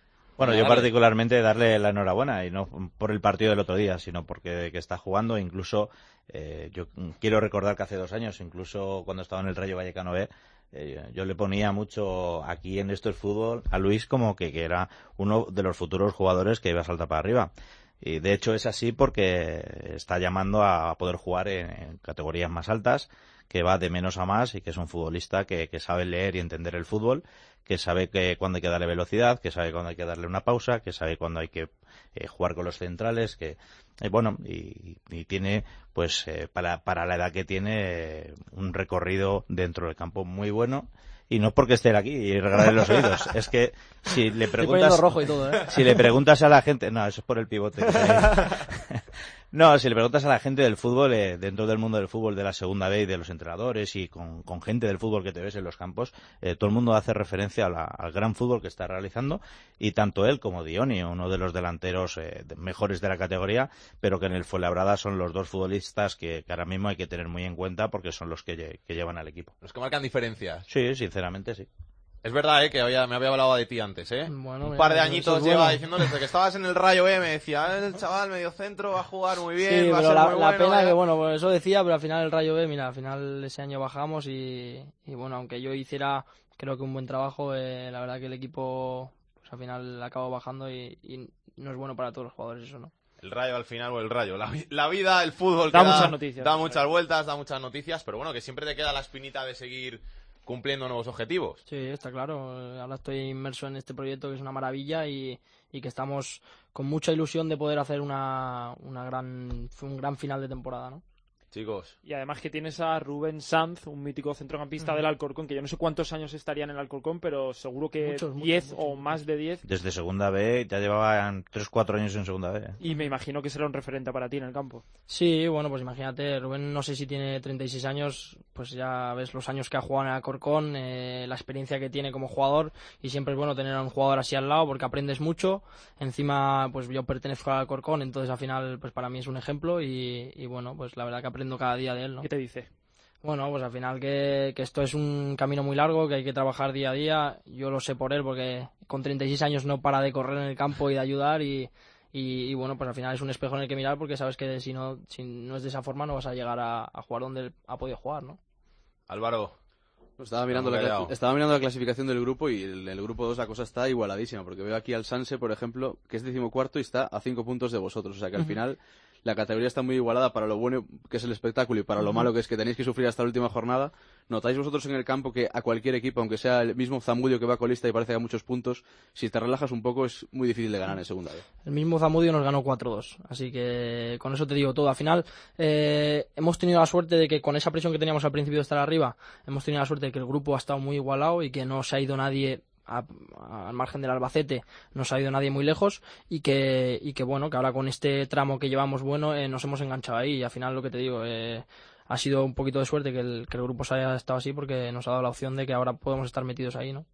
Bueno, yo particularmente darle la enhorabuena y no por el partido del otro día, sino porque que está jugando. Incluso eh, yo quiero recordar que hace dos años, incluso cuando estaba en el Rayo Vallecano B, eh, yo le ponía mucho aquí en esto el fútbol a Luis como que, que era uno de los futuros jugadores que iba a saltar para arriba. Y de hecho es así porque está llamando a poder jugar en, en categorías más altas, que va de menos a más y que es un futbolista que, que sabe leer y entender el fútbol, que sabe que cuando hay que darle velocidad, que sabe cuando hay que darle una pausa, que sabe cuando hay que eh, jugar con los centrales, que eh, bueno y, y tiene pues eh, para para la edad que tiene eh, un recorrido dentro del campo muy bueno y no es porque esté aquí y regalarle los oídos, es que si le preguntas
poniendo rojo y todo, ¿eh?
si le preguntas a la gente, no, eso es por el pivote. que. no, si le preguntas a la gente del fútbol, eh, dentro del mundo del fútbol de la segunda B y de los entrenadores y con, con gente del fútbol que te ves en los campos, eh, todo el mundo hace referencia a la- al gran fútbol que está realizando y tanto él como Dioni, uno de los delanteros eh, de- mejores de la categoría, pero que en el Fuenlabrada son los dos futbolistas que, que ahora mismo hay que tener muy en cuenta porque son los que, lle- que llevan al equipo.
Los que marcan diferencias.
Sí, sinceramente sí.
Es verdad, ¿eh? Que había- me había hablado de ti antes, ¿eh?
Bueno,
Un par de añitos
es
lleva diciendo desde que estabas en el Rayo B, me decía, "Ah, el chaval medio centro va a jugar muy bien,
Sí,
va a ser
la,
muy
la
bueno.
pena
ya".
que, bueno, pues eso decía, pero al final el Rayo B, mira, al final ese año bajamos y, y bueno, aunque yo hiciera creo que un buen trabajo, eh, la verdad que el equipo, pues al final acabó bajando y, y no es bueno para todos los jugadores eso, ¿no?
El rayo al final o el rayo. La, vi- la vida, el fútbol.
Da
que
muchas noticias.
Da muchas vueltas, da muchas noticias, pero bueno, que siempre te queda la espinita de seguir cumpliendo nuevos objetivos.
Sí, está claro. Ahora estoy inmerso en este proyecto que es una maravilla y, que estamos con mucha ilusión de poder hacer una, una un gran final de temporada, ¿no?
Chicos,
Y además que tienes a Rubén Sanz, un mítico centrocampista
Ujú.
del Alcorcón, que yo no sé cuántos años estaría en el Alcorcón, pero seguro que
Muchos, muchos,
10 o más de 10.
Desde segunda B, ya llevaban 3-4 años en segunda B.
Y me imagino que será un referente para ti en el campo.
Sí, bueno, pues imagínate, Rubén no sé si tiene 36 años, pues ya ves los años que ha jugado en el Alcorcón, eh, la experiencia que tiene como jugador y siempre es bueno tener a un jugador así al lado porque aprendes mucho. Encima, pues yo pertenezco al Alcorcón, entonces al final, pues para mí es un ejemplo y, y bueno, pues la verdad que aprendo cada día de él, ¿no?
¿Qué te dice?
Bueno, pues al final que, que esto es un camino muy largo, que hay que trabajar día a día. Yo lo sé por él porque con 36 años no para de correr en el campo y de ayudar y, y, y bueno, pues al final es un espejo en el que mirar porque sabes que si no, si no es de esa forma no vas a llegar a, a jugar donde él ha podido jugar, ¿no?
Álvaro.
Estaba mirando, la, estaba mirando la clasificación del grupo y en el, grupo 2 la cosa está igualadísima, porque veo aquí al Sanse, por ejemplo, que es decimocuarto y está a 5 puntos de vosotros. O sea que al final la categoría está muy igualada para lo bueno que es el espectáculo y para lo malo que es que tenéis que sufrir hasta la última jornada. ¿Notáis vosotros en el campo que a cualquier equipo, aunque sea el mismo Zamudio que va colista y parece que a muchos puntos, si te relajas un poco es muy difícil de ganar en segunda vez?
El mismo Zamudio nos ganó 4-2, así que con eso te digo todo. Al final eh, hemos tenido la suerte de que con esa presión que teníamos al principio de estar arriba, hemos tenido la suerte de que el grupo ha estado muy igualado y que no se ha ido nadie a- a- al margen del Albacete, no se ha ido nadie muy lejos y que, y que bueno, que ahora con este tramo que llevamos bueno eh, nos hemos enganchado ahí y al final lo que te digo, eh, ha sido un poquito de suerte que el, que el grupo se haya estado así porque nos ha dado la opción de que ahora podemos estar metidos ahí, ¿no?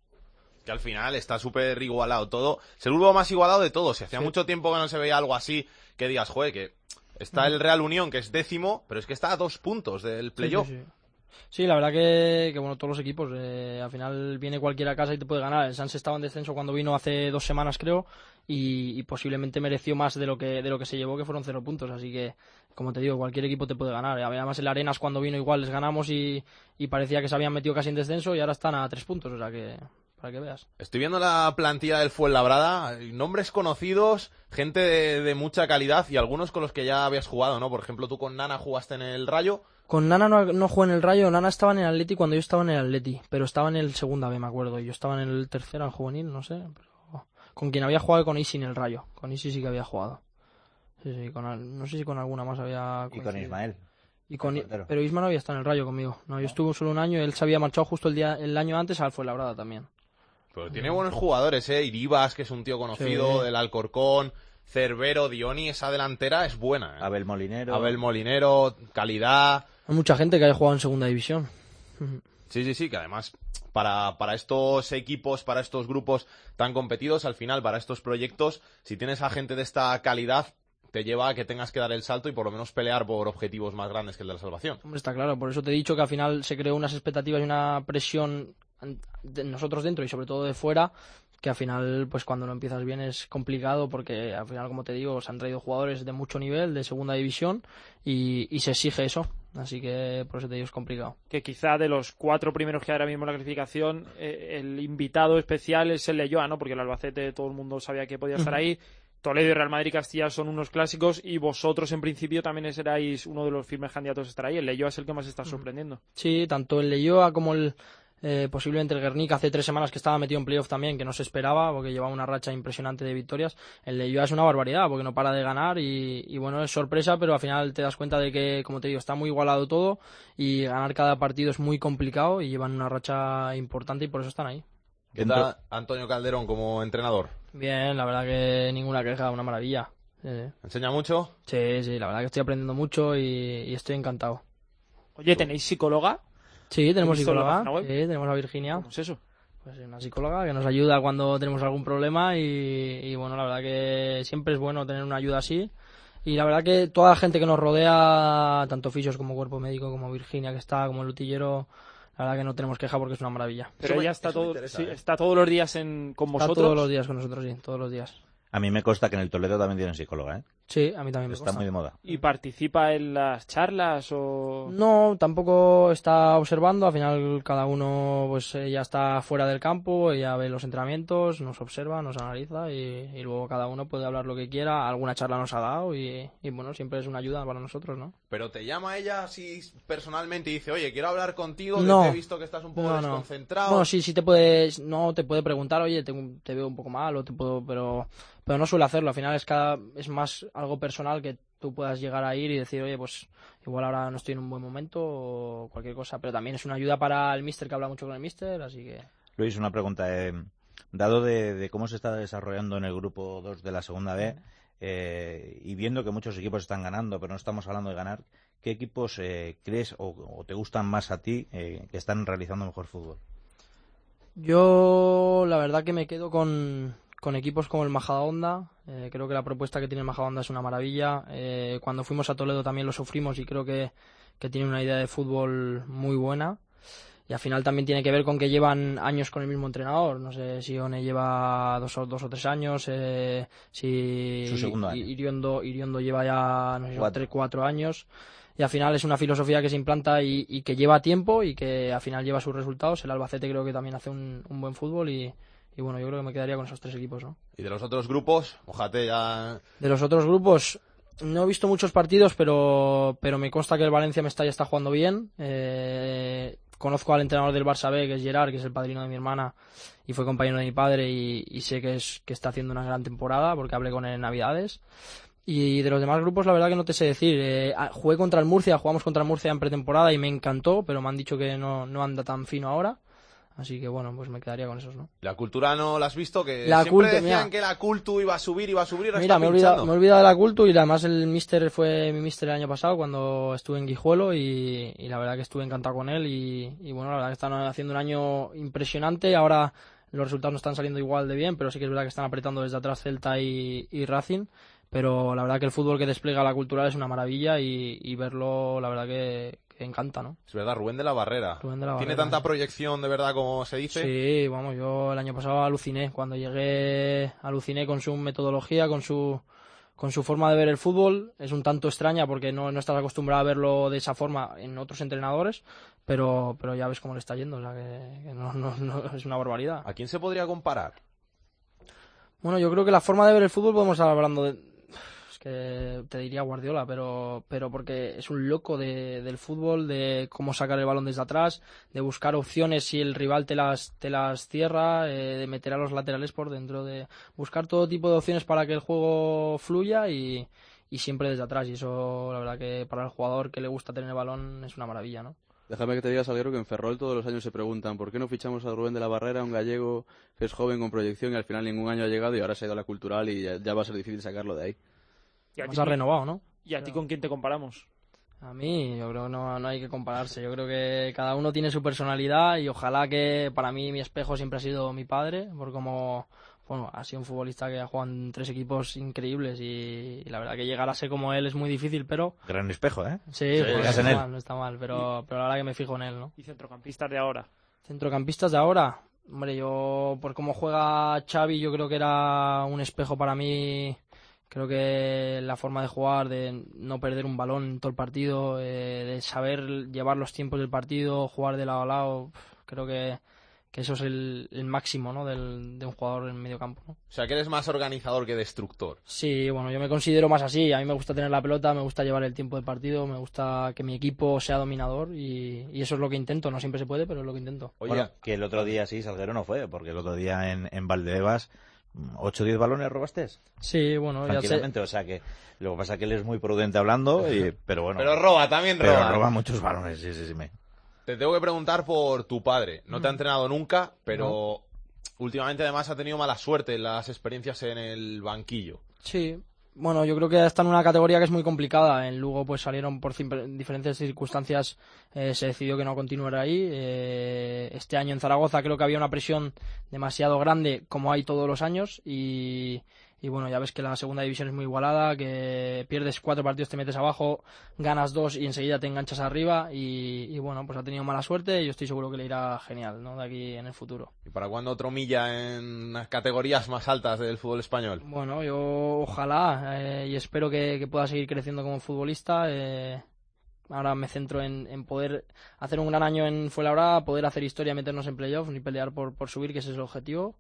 que al final está súper igualado todo. Es el grupo más igualado de todos. Si hacía
Sí.
mucho tiempo que no se veía algo así, que digas, joder, que está el Real Unión, que es décimo, pero es que está a dos puntos del playoff.
Sí, sí, sí. La verdad que, bueno, todos los equipos, eh, al final viene cualquiera a casa y te puede ganar. El Sans estaba en descenso cuando vino hace dos semanas, creo, y, posiblemente mereció más de lo que de lo que se llevó, que fueron cero puntos. Así que, como te digo, cualquier equipo te puede ganar. Además, el Arenas cuando vino igual les ganamos y, parecía que se habían metido casi en descenso y ahora están a tres puntos, o sea que, para que veas.
Estoy viendo la plantilla del Fuenlabrada, nombres conocidos, gente de, de mucha calidad y algunos con los que ya habías jugado, ¿no? Por ejemplo, tú con Nana jugaste en el Rayo.
Con Nana no, no jugué en el Rayo, Nana estaba en el Atleti cuando yo estaba en el Atleti, pero estaba en el segunda B, me acuerdo, y yo estaba en el tercero, en juvenil, no sé, pero con quien había jugado con Isi en el Rayo, con Isi sí que había jugado. Sí, sí, con, al- no sé si con alguna más había
Y con. Ismael.
Y con, pero Isma no había estado en el Rayo conmigo. No, yo estuve solo un año, él se había marchado justo el día el año antes al Fuenlabrada también.
Pero tiene buenos jugadores, ¿eh? Iribas, que es un tío conocido,
Sí.
del Alcorcón, Cerbero, Dioni, esa delantera es buena. ¿eh?
Abel Molinero.
Abel Molinero, calidad.
Hay mucha gente que haya jugado en segunda división.
Sí, sí, sí, que además para, para estos equipos, para estos grupos tan competidos, al final, para estos proyectos, si tienes a gente de esta calidad, te lleva a que tengas que dar el salto y por lo menos pelear por objetivos más grandes que el de la salvación.
Hombre, está claro, por eso te he dicho que al final se creó unas expectativas y una presión de nosotros dentro y sobre todo de fuera, que al final, pues cuando no empiezas bien es complicado porque al final, como te digo, se han traído jugadores de mucho nivel, de segunda división, y, y se exige eso. Así que por eso te digo, es complicado.
Que quizá de los cuatro primeros que hay ahora mismo en la clasificación, eh, el invitado especial es el Leyoa, ¿no? Porque el Albacete todo el mundo sabía que podía estar ahí. Toledo y Real Madrid y Castilla son unos clásicos y vosotros en principio también seráis uno de los firmes candidatos a estar ahí. El Leyoa es el que más está sorprendiendo.
Sí, tanto el Leyoa como el eh, posiblemente el Guernica hace tres semanas que estaba metido en playoff también, que no se esperaba porque llevaba una racha impresionante de victorias. El Leyoa es una barbaridad porque no para de ganar y, y bueno, es sorpresa, pero al final te das cuenta de que, como te digo, está muy igualado todo y ganar cada partido es muy complicado y llevan una racha importante y por eso están ahí.
¿Qué tal Antonio Calderón como entrenador?
Bien, la verdad que ninguna queja, una maravilla. Sí.
¿Enseña mucho?
Sí, sí, la verdad que estoy aprendiendo mucho y, y estoy encantado.
Oye, ¿tenéis psicóloga?
Sí, tenemos
¿He visto en la
psicóloga. Sí, tenemos a Virginia.
¿Cómo es eso?
Pues una psicóloga que nos ayuda cuando tenemos algún problema y, y, bueno, la verdad que siempre es bueno tener una ayuda así. Y la verdad que toda la gente que nos rodea, tanto fisios como cuerpo médico, como Virginia que está, como el utillero, la verdad que no tenemos queja porque es una maravilla.
Pero ella está, todo, sí, está todos los días en, con
Está
vosotros.
todos los días con nosotros, sí, todos los días.
A mí me consta que en el Toledo también tienen psicóloga, ¿eh?
Sí, a mí también me
Está
gusta.
muy de moda.
¿Y participa en las charlas o...?
No, tampoco está observando. Al final cada uno pues ya está fuera del campo, ella ve los entrenamientos, nos observa, nos analiza y, y luego cada uno puede hablar lo que quiera. Alguna charla nos ha dado y, y, bueno, siempre es una ayuda para nosotros, ¿no?
Pero te llama ella así personalmente y dice, oye, quiero hablar contigo, que
No.
te he visto que estás un poco
No, no.
desconcentrado.
Bueno, sí, sí te puedes, no te puede preguntar, oye, te, te veo un poco mal o te puedo, pero, pero no suele hacerlo. Al final es cada, es más algo personal que tú puedas llegar a ir y decir, oye, pues igual ahora no estoy en un buen momento o cualquier cosa. Pero también es una ayuda para el mister que habla mucho con el mister, así que.
Luis, una pregunta. eh, dado de, de cómo se está desarrollando en el grupo 2 de la segunda B eh, y viendo que muchos equipos están ganando, pero no estamos hablando de ganar, ¿qué equipos eh, crees o, o te gustan más a ti eh, que están realizando mejor fútbol?
Yo, la verdad que me quedo con, con equipos como el Majadahonda. Eh, creo que la propuesta que tiene el Majadahonda es una maravilla. Eh, cuando fuimos a Toledo también lo sufrimos y creo que, que tiene una idea de fútbol muy buena. Y al final también tiene que ver con que llevan años con el mismo entrenador. No sé si One lleva dos o, dos o tres años, eh, si
Su segundo año.
Iriondo, Iriondo lleva ya no sé,
Cuatro.
tres, cuatro años. Y al final es una filosofía que se implanta y, y que lleva tiempo y que al final lleva sus resultados. El Albacete creo que también hace un, un buen fútbol y, y bueno, yo creo que me quedaría con esos tres equipos, ¿no?
Y de los otros grupos, ojate ya...
De los otros grupos, no he visto muchos partidos, pero, pero me consta que el Valencia Mestalla está jugando bien. Eh, conozco al entrenador del Barça B, que es Gerard, que es el padrino de mi hermana y fue compañero de mi padre y, y sé que, es, que está haciendo una gran temporada porque hablé con él en Navidades. Y de los demás grupos, la verdad que no te sé decir. Eh, ah, jugué contra el Murcia, jugamos contra el Murcia en pretemporada y me encantó, pero me han dicho que no, no anda tan fino ahora. Así que bueno, pues me quedaría con esos, ¿no?
La cultura no la has visto, que
La
siempre
Cultu,
decían
mira.
que la cultu iba a subir, iba a subir, ahora
Mira, me he, olvidado, me he olvidado de la culto y además el mister fue mi mister el año pasado cuando estuve en Guijuelo y, y la verdad que estuve encantado con él y, y bueno, la verdad que están haciendo un año impresionante. Ahora los resultados no están saliendo igual de bien, pero sí que es verdad que están apretando desde atrás Celta y, y Racing. Pero la verdad que el fútbol que despliega la cultural es una maravilla y, y verlo, la verdad que encanta, ¿no?
Es verdad, Rubén de la Barrera.
Rubén de la
¿Tiene
Barrera.
tanta proyección de verdad como se dice?
Sí, vamos, yo el año pasado aluciné. Cuando llegué, aluciné con su metodología, con su, con su forma de ver el fútbol. Es un tanto extraña porque no, no estás acostumbrado a verlo de esa forma en otros entrenadores, pero, pero ya ves cómo le está yendo, o sea que, que no, no, no, es una barbaridad.
¿A quién se podría comparar?
Bueno, yo creo que la forma de ver el fútbol podemos estar hablando de... Que te diría Guardiola, pero, pero porque es un loco de, del fútbol, de cómo sacar el balón desde atrás, de buscar opciones si el rival te las, te las cierra, eh, de meter a los laterales por dentro, de buscar todo tipo de opciones para que el juego fluya y, y siempre desde atrás. Y eso, la verdad que para el jugador que le gusta tener el balón es una maravilla, ¿no?
Déjame que te diga, Salguero, que en Ferrol todos los años se preguntan ¿por qué no fichamos a Rubén de la Barrera, un gallego que es joven con proyección y al final ningún año ha llegado y ahora se ha ido a la cultural y ya va a ser difícil sacarlo de ahí?
¿Y a ti-
ha renovado, ¿no?
¿Y a ti con quién te comparamos?
A mí, yo creo que no, no hay que compararse. Yo creo que cada uno tiene su personalidad y ojalá que para mí mi espejo siempre ha sido mi padre, por como, bueno, ha sido un futbolista que ha jugado en tres equipos increíbles y, y la verdad que llegar a ser como él es muy difícil, pero
Gran espejo, ¿eh?
sí,
Sí,
pues no, está
él.
mal, no está mal, pero, pero la verdad que me fijo en él, ¿no?
¿Y centrocampistas de ahora?
Centrocampistas de ahora, hombre, yo por cómo juega Xavi, yo creo que era un espejo para mí. Creo que la forma de jugar, de no perder un balón en todo el partido, eh, de saber llevar los tiempos del partido, jugar de lado a lado, creo que, que eso es el, el máximo ¿no? del, de un jugador en medio campo. ¿no?
O sea, que eres más organizador que destructor.
Sí, bueno, yo me considero más así. A mí me gusta tener la pelota, me gusta llevar el tiempo del partido, me gusta que mi equipo sea dominador y, y eso es lo que intento. No siempre se puede, pero es lo que intento.
Bueno, que el otro día sí, Salguero no fue, porque el otro día en, en Valdebebas, 8 o 10 balones robaste.
Sí, bueno, ya sé.
Tranquilamente, o sea que lo que pasa es que él es muy prudente hablando, y, pero bueno.
Pero roba, también
pero
roba.
roba muchos balones, sí, sí, sí. Me...
Te tengo que preguntar por tu padre. No te ha
Mm.
entrenado nunca, pero últimamente además ha tenido mala suerte en las experiencias en el banquillo.
Sí, bueno, yo creo que está en una categoría que es muy complicada. En Lugo pues salieron por diferentes circunstancias, eh, se decidió que no continuara ahí. Eh, este año en Zaragoza creo que había una presión demasiado grande, como hay todos los años, y, y bueno, ya ves que la segunda división es muy igualada, que pierdes cuatro partidos, te metes abajo, ganas dos y enseguida te enganchas arriba y, bueno, pues ha tenido mala suerte y yo estoy seguro que le irá genial, ¿no? De aquí en el futuro.
¿Y para cuándo otro milla en las categorías más altas del fútbol español?
Bueno, yo ojalá eh, y espero que, pueda seguir creciendo como futbolista. Eh, ahora me centro en, poder hacer un gran año en Fuenlabrada, poder hacer historia, meternos en playoffs y pelear por, por subir, que ese es el objetivo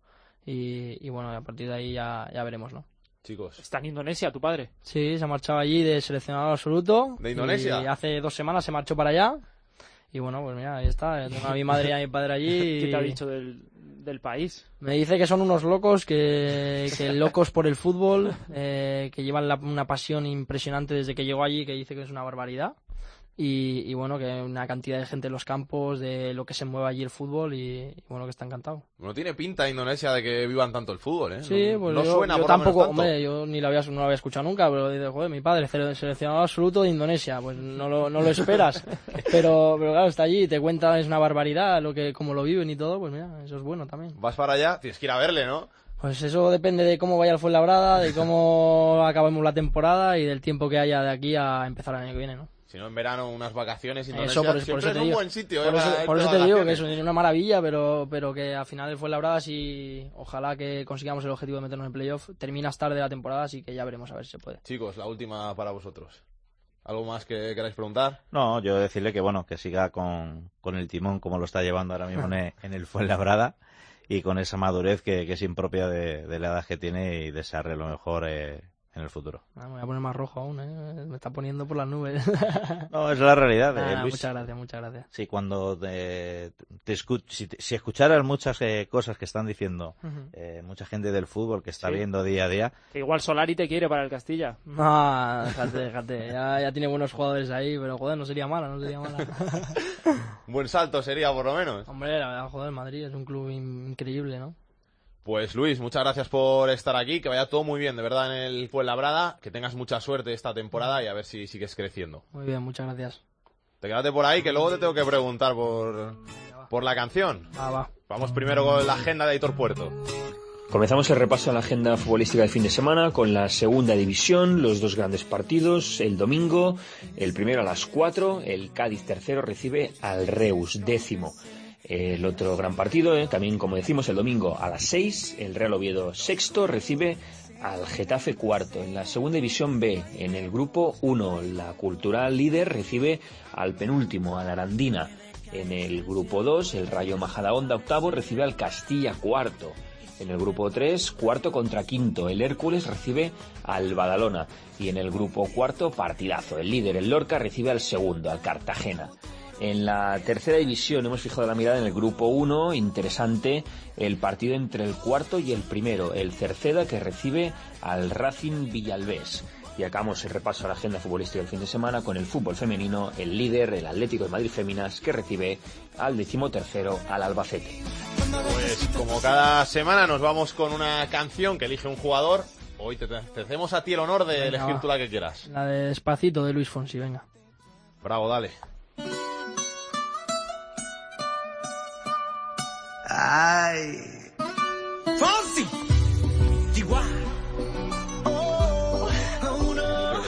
y, bueno, a partir de ahí ya, ya veremos, ¿no?
Chicos.
¿Está en Indonesia tu padre?
Sí, se ha marchado allí de seleccionado absoluto.
¿De Indonesia?
Y hace dos semanas se marchó para allá. Y bueno, pues mira, ahí está. Tengo a mi madre y a mi padre allí.
¿Qué te ha dicho del, del país?
Me dice que son unos locos, que, que locos por el fútbol, eh, que llevan una pasión impresionante desde que llegó allí, que dice que es una barbaridad. Y, bueno, que una cantidad de gente en los campos, de lo que se mueve allí el fútbol y, bueno, que está encantado.
No tiene pinta Indonesia de que vivan tanto el fútbol, ¿eh?
Sí,
no,
pues
no
yo,
suena
yo tampoco, hombre, yo ni lo había, no lo había escuchado nunca, pero dice, joder, mi padre, seleccionado absoluto de Indonesia, pues no lo, no lo esperas. pero, pero claro, está allí y te cuenta, es una barbaridad lo que, cómo lo viven y todo, pues mira, eso es bueno también.
Vas para allá, tienes que ir a verle, ¿no?
Pues eso depende de cómo vaya el Fuenlabrada, de cómo acabemos la temporada y del tiempo que haya de aquí a empezar el año que viene, ¿no?
Si no, en verano unas vacaciones
Indonesia eso, por,
siempre
es
un buen sitio.
Por,
¿eh?
eso, por eso te digo que es una maravilla, pero, pero que al final fue labrada y ojalá que consigamos el objetivo de meternos en playoff. Terminas tarde la temporada, así que ya veremos a ver si se puede.
Chicos, la última para vosotros. ¿Algo más que queráis preguntar?
No, yo decirle que bueno, que siga con, con el timón como lo está llevando ahora mismo en, en el Fuenlabrada y con esa madurez que, que es impropia de, de, la edad que tiene y desearle lo mejor eh, en el futuro.
Ah, me voy a poner más rojo aún, ¿eh? Me está poniendo por las nubes.
no, es la realidad,
eh,
Luis.
Muchas gracias, muchas gracias.
Sí, cuando te, te si, si, escucharas muchas eh, cosas que están diciendo eh, mucha gente del fútbol que está viendo día a día...
Que igual Solari te quiere para el Castilla.
No, déjate, déjate. Ya, ya tiene buenos jugadores ahí, pero joder, no sería mala, no sería mala.
Buen salto sería, por lo menos.
Hombre, la verdad, joder, Madrid es un club increíble, ¿no?
Pues Luis, muchas gracias por estar aquí, que vaya todo muy bien, de verdad, en el Fuenlabrada, que tengas mucha suerte esta temporada y a ver si sigues creciendo.
Muy bien, muchas gracias.
Te quédate por ahí, que luego te tengo que preguntar por, por la canción.
Ah, va.
Vamos primero con la agenda de Aitor Puerto.
Comenzamos el repaso a la agenda futbolística del fin de semana con la segunda división, los dos grandes partidos. El domingo, el primero a las 4, el Cádiz tercero recibe al Reus décimo. El otro gran partido, eh, también como decimos el domingo a las 6, el Real Oviedo sexto recibe al Getafe cuarto. En la segunda división B, en el grupo 1, la Cultural líder recibe al penúltimo, al Arandina. En el grupo 2, el Rayo Majadahonda octavo recibe al Castilla cuarto. En el grupo 3, cuarto contra quinto, el Hércules recibe al Badalona. Y en el grupo cuarto, partidazo. El líder, el Lorca, recibe al segundo, al Cartagena. En la tercera división hemos fijado la mirada en el grupo 1, interesante el partido entre el cuarto y el primero, el Cerceda que recibe al Racing Villalbés. Y acabamos el repaso a la agenda futbolística del fin de semana con el fútbol femenino, el líder, el Atlético de Madrid Féminas, que recibe al decimotercero al Albacete.
Pues como cada semana nos vamos con una canción que elige un jugador. Hoy te, hacemos a ti el honor de elegir tú la que quieras.
La de Despacito de Luis Fonsi, venga.
Bravo, dale.
Ay. Fonsi.
Oh,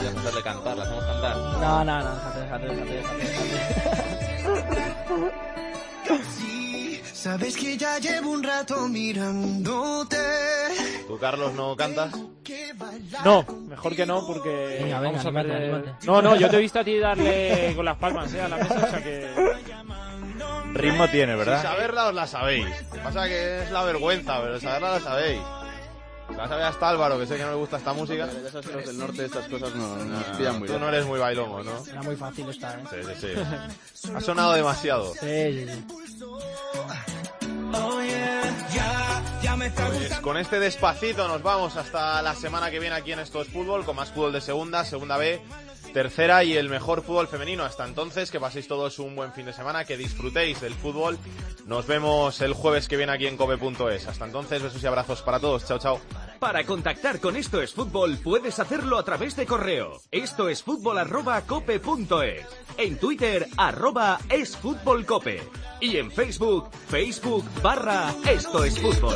ya hacerle cantar, la hacemos cantar.
No, no, no, déjate, déjate, déjate, déjate.
Sí, sabes que ya llevo un rato mirándote.
¿Tú, Carlos, no cantas?
No, mejor que no, porque
venga, venga,
vamos a. No, no, yo te he visto a ti darle con las palmas ¿eh? a la mesa, o sea que...
Ritmo tiene, ¿verdad?
Si saberla os la sabéis. Lo que pasa que es la vergüenza, pero saberla la sabéis. La sabe hasta Álvaro, que sé que no le gusta esta música.
Los del norte estas cosas no, no nos pillan muy
Tú
bien.
no eres muy bailongo, ¿no?
Era muy fácil esta, ¿eh?
Sí, sí, sí. Ha sonado demasiado.
Sí, sí, sí.
Pues con este despacito nos vamos hasta la semana que viene aquí en Esto es Fútbol, con más fútbol de segunda, segunda B, tercera y el mejor fútbol femenino. Hasta entonces, que paséis todos un buen fin de semana, que disfrutéis del fútbol. Nos vemos el jueves que viene aquí en cope.es. Hasta entonces, besos y abrazos para todos. Chao, chao.
Para contactar con Esto es Fútbol puedes hacerlo a través de correo. Esto es fútbol arroba cope punto es. En Twitter arroba es fútbol cope. Y en Facebook, Facebook barra Esto es Fútbol.